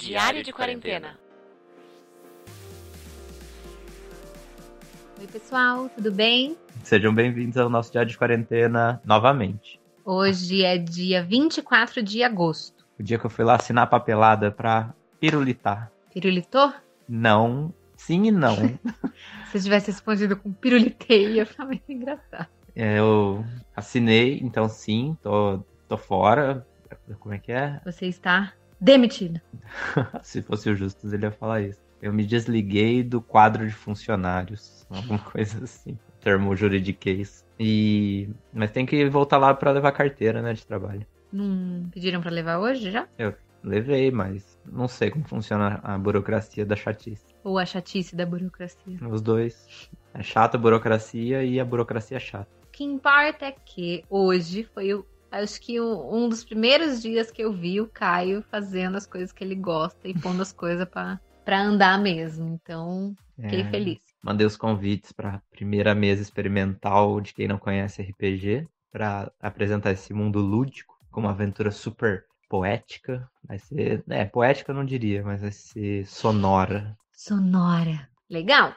Diário de quarentena. Oi, pessoal, tudo bem? Sejam bem-vindos ao nosso Diário de Quarentena novamente. Hoje é dia 24 de agosto. O dia que eu fui lá assinar a papelada pra pirulitar. Pirulitou? Não, sim e não. Se eu tivesse respondido com pirulitei, ia ficar muito engraçado. É, eu assinei, então sim, tô, tô fora. Como é que é? Você está demitido. Se fosse o Justus, ele ia falar isso. Eu me desliguei do quadro de funcionários. Alguma coisa assim. Termo juridiquês. E... Mas tem que voltar lá pra levar carteira, né, de trabalho. Não pediram pra levar hoje já? Eu levei, mas não sei como funciona a burocracia da chatice. Ou a chatice da burocracia? Os dois. É chata a burocracia e a burocracia é chata. O que importa é que hoje foi o acho que um dos primeiros dias que eu vi o Caio fazendo as coisas que ele gosta e pondo as coisas pra, pra andar mesmo. Então, fiquei É. feliz. Mandei os convites para primeira mesa experimental de quem não conhece RPG, para apresentar esse mundo lúdico com uma aventura super poética. Vai ser, é, poética eu não diria, mas vai ser sonora. Sonora. Legal.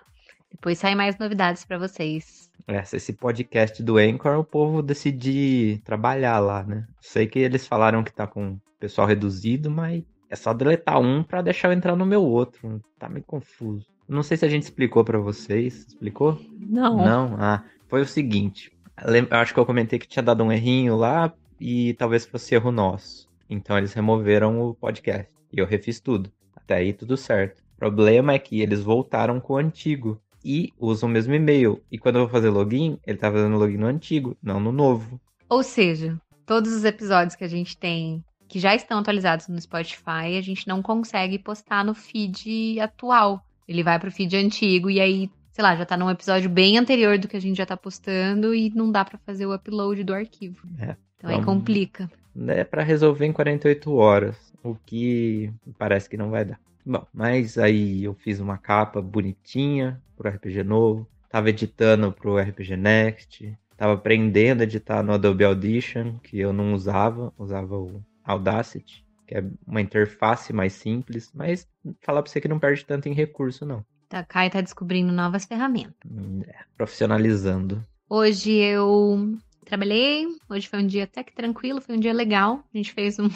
Depois sai mais novidades pra vocês. Essa, esse podcast do Anchor, o povo decidir trabalhar lá, né? Sei que eles falaram que tá com pessoal reduzido, mas é só deletar um para deixar eu entrar no meu outro. Tá meio confuso. Não sei se a gente explicou para vocês. Explicou? Não. Não, ah, foi o seguinte. Eu acho que eu comentei que tinha dado um errinho lá e talvez fosse erro nosso. Então eles removeram o podcast. E eu refiz tudo. Até aí tudo certo. O problema é que eles voltaram com o antigo. E usam o mesmo e-mail. E quando eu vou fazer login, ele tá fazendo login no antigo, não no novo. Ou seja, todos os episódios que a gente tem que já estão atualizados no Spotify, a gente não consegue postar no feed atual. Ele vai pro feed antigo e aí, sei lá, já tá num episódio bem anterior do que a gente já tá postando e não dá pra fazer o upload do arquivo. É, então aí vamos- complica. É pra resolver em 48 horas. O que parece que não vai dar. Bom, mas aí eu fiz uma capa bonitinha pro RPG novo. Tava editando pro RPG Next. Tava aprendendo a editar no Adobe Audition, que eu não usava. Usava o Audacity, que é uma interface mais simples. Mas falar pra você que não perde tanto em recurso, não. Tá, Kai tá descobrindo novas ferramentas. Hum, é, profissionalizando. Hoje eu trabalhei, hoje foi um dia até que tranquilo, foi um dia legal. A gente fez um-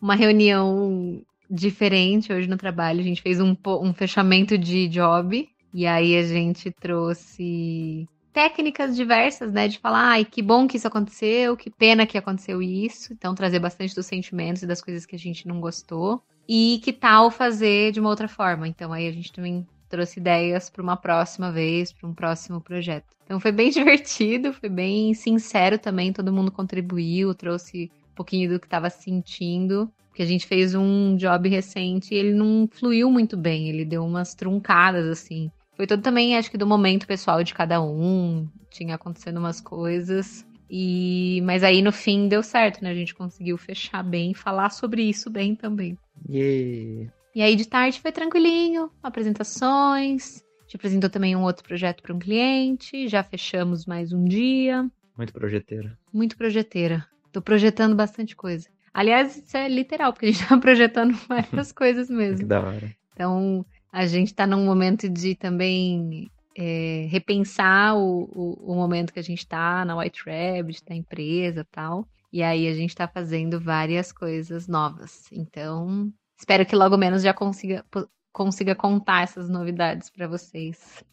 uma reunião diferente hoje no trabalho. A gente fez um, um fechamento de job e aí a gente trouxe técnicas diversas, né? De falar, ai, que bom que isso aconteceu, que pena que aconteceu isso. Então, trazer bastante dos sentimentos e das coisas que a gente não gostou. E que tal fazer de uma outra forma? Então, aí a gente também trouxe ideias para uma próxima vez, para um próximo projeto. Então foi bem divertido, foi bem sincero também, todo mundo contribuiu, trouxe um pouquinho do que estava sentindo. Porque a gente fez um job recente e ele não fluiu muito bem, ele deu umas truncadas assim. Foi todo também, acho que do momento pessoal de cada um, tinha acontecendo umas coisas. E mas aí no fim deu certo, né? A gente conseguiu fechar bem, falar sobre isso bem também. E E aí de tarde foi tranquilinho, apresentações. A gente apresentou também um outro projeto para um cliente, já fechamos mais um dia. muito projeteira. Muito projeteira. Tô projetando bastante coisa. Aliás, isso é literal, porque a gente tá projetando várias coisas Que mesmo. da hora. Então, a gente tá num momento de também é, repensar o, o, o momento que a gente tá na White Rabbit, da empresa e tal. E aí a gente tá fazendo várias coisas novas. Então, espero que logo menos já consiga, consiga contar essas novidades para vocês.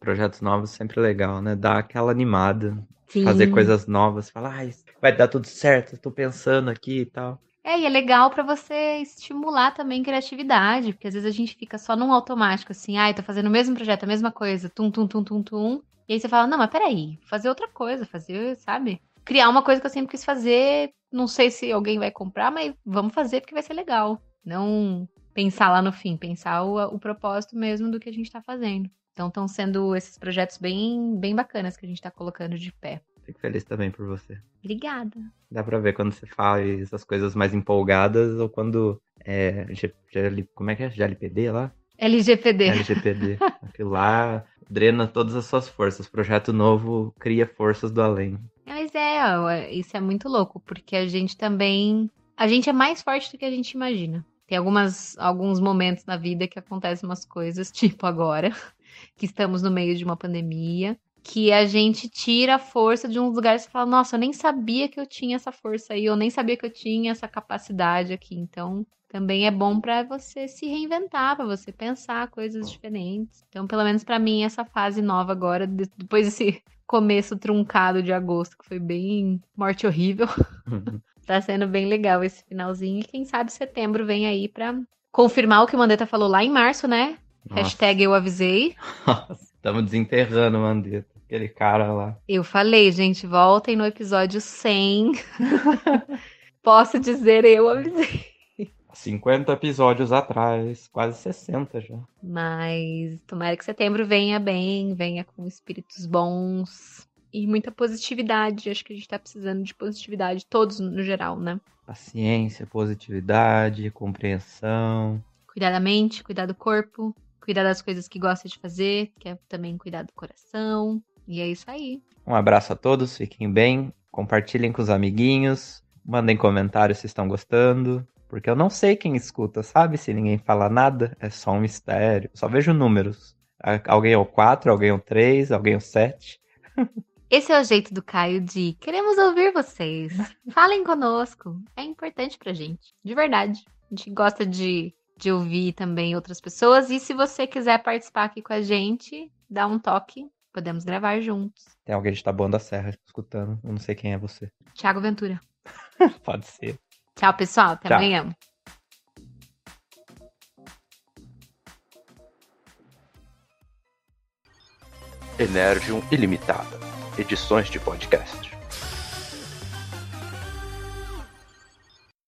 Projetos novos sempre legal, né? Dá aquela animada. Sim. Fazer coisas novas. Falar, ai, vai dar tudo certo, tô pensando aqui e tal. É, e é legal pra você estimular também criatividade, porque às vezes a gente fica só num automático, assim, ai, tô fazendo o mesmo projeto, a mesma coisa, tum, tum, tum, tum, tum. E aí você fala, não, mas peraí, fazer outra coisa, fazer, sabe? Criar uma coisa que eu sempre quis fazer, não sei se alguém vai comprar, mas vamos fazer porque vai ser legal. Não pensar lá no fim, pensar o, o propósito mesmo do que a gente tá fazendo. Então estão sendo esses projetos bem, bem bacanas que a gente tá colocando de pé. Fico feliz também por você. Obrigada. Dá pra ver quando você faz as coisas mais empolgadas ou quando é. Como é que é? GLPD lá? LGPD. LGPD. Aquilo lá drena todas as suas forças. Projeto novo cria forças do além. Mas é, isso é muito louco, porque a gente também. A gente é mais forte do que a gente imagina. Tem algumas, alguns momentos na vida que acontecem umas coisas, tipo agora, que estamos no meio de uma pandemia, que a gente tira a força de uns lugares e fala, nossa, eu nem sabia que eu tinha essa força aí, eu nem sabia que eu tinha essa capacidade aqui. Então, também é bom para você se reinventar, para você pensar coisas diferentes. Então, pelo menos para mim, essa fase nova agora, depois desse começo truncado de agosto, que foi bem morte horrível, uhum. tá sendo bem legal esse finalzinho. E quem sabe setembro vem aí pra confirmar o que o Mandetta falou lá em março, né? Nossa. Hashtag eu avisei. Estamos desenterrando o Mandetta. Aquele cara lá. Eu falei, gente, voltem no episódio 100. Posso dizer, eu avisei. 50 episódios atrás, quase 60 já. Mas tomara que setembro venha bem, venha com espíritos bons e muita positividade. Acho que a gente tá precisando de positividade, todos no geral, né? Paciência, positividade, compreensão. Cuidar da mente, cuidar do corpo, cuidar das coisas que gosta de fazer, que é também cuidar do coração. E é isso aí. Um abraço a todos, fiquem bem, compartilhem com os amiguinhos, mandem comentários se estão gostando, porque eu não sei quem escuta, sabe? Se ninguém fala nada, é só um mistério. Só vejo números. Alguém é o 4, alguém é o 3, alguém é o 7. Esse é o jeito do Caio de queremos ouvir vocês. Falem conosco. É importante pra gente. De verdade. A gente gosta de, de ouvir também outras pessoas. E se você quiser participar aqui com a gente, dá um toque. Podemos gravar juntos. Tem alguém de Taboão da Serra escutando. Eu não sei quem é você. Tiago Ventura. Pode ser. Tchau, pessoal. Até Tchau. amanhã. Energium Ilimitada. Edições de podcast.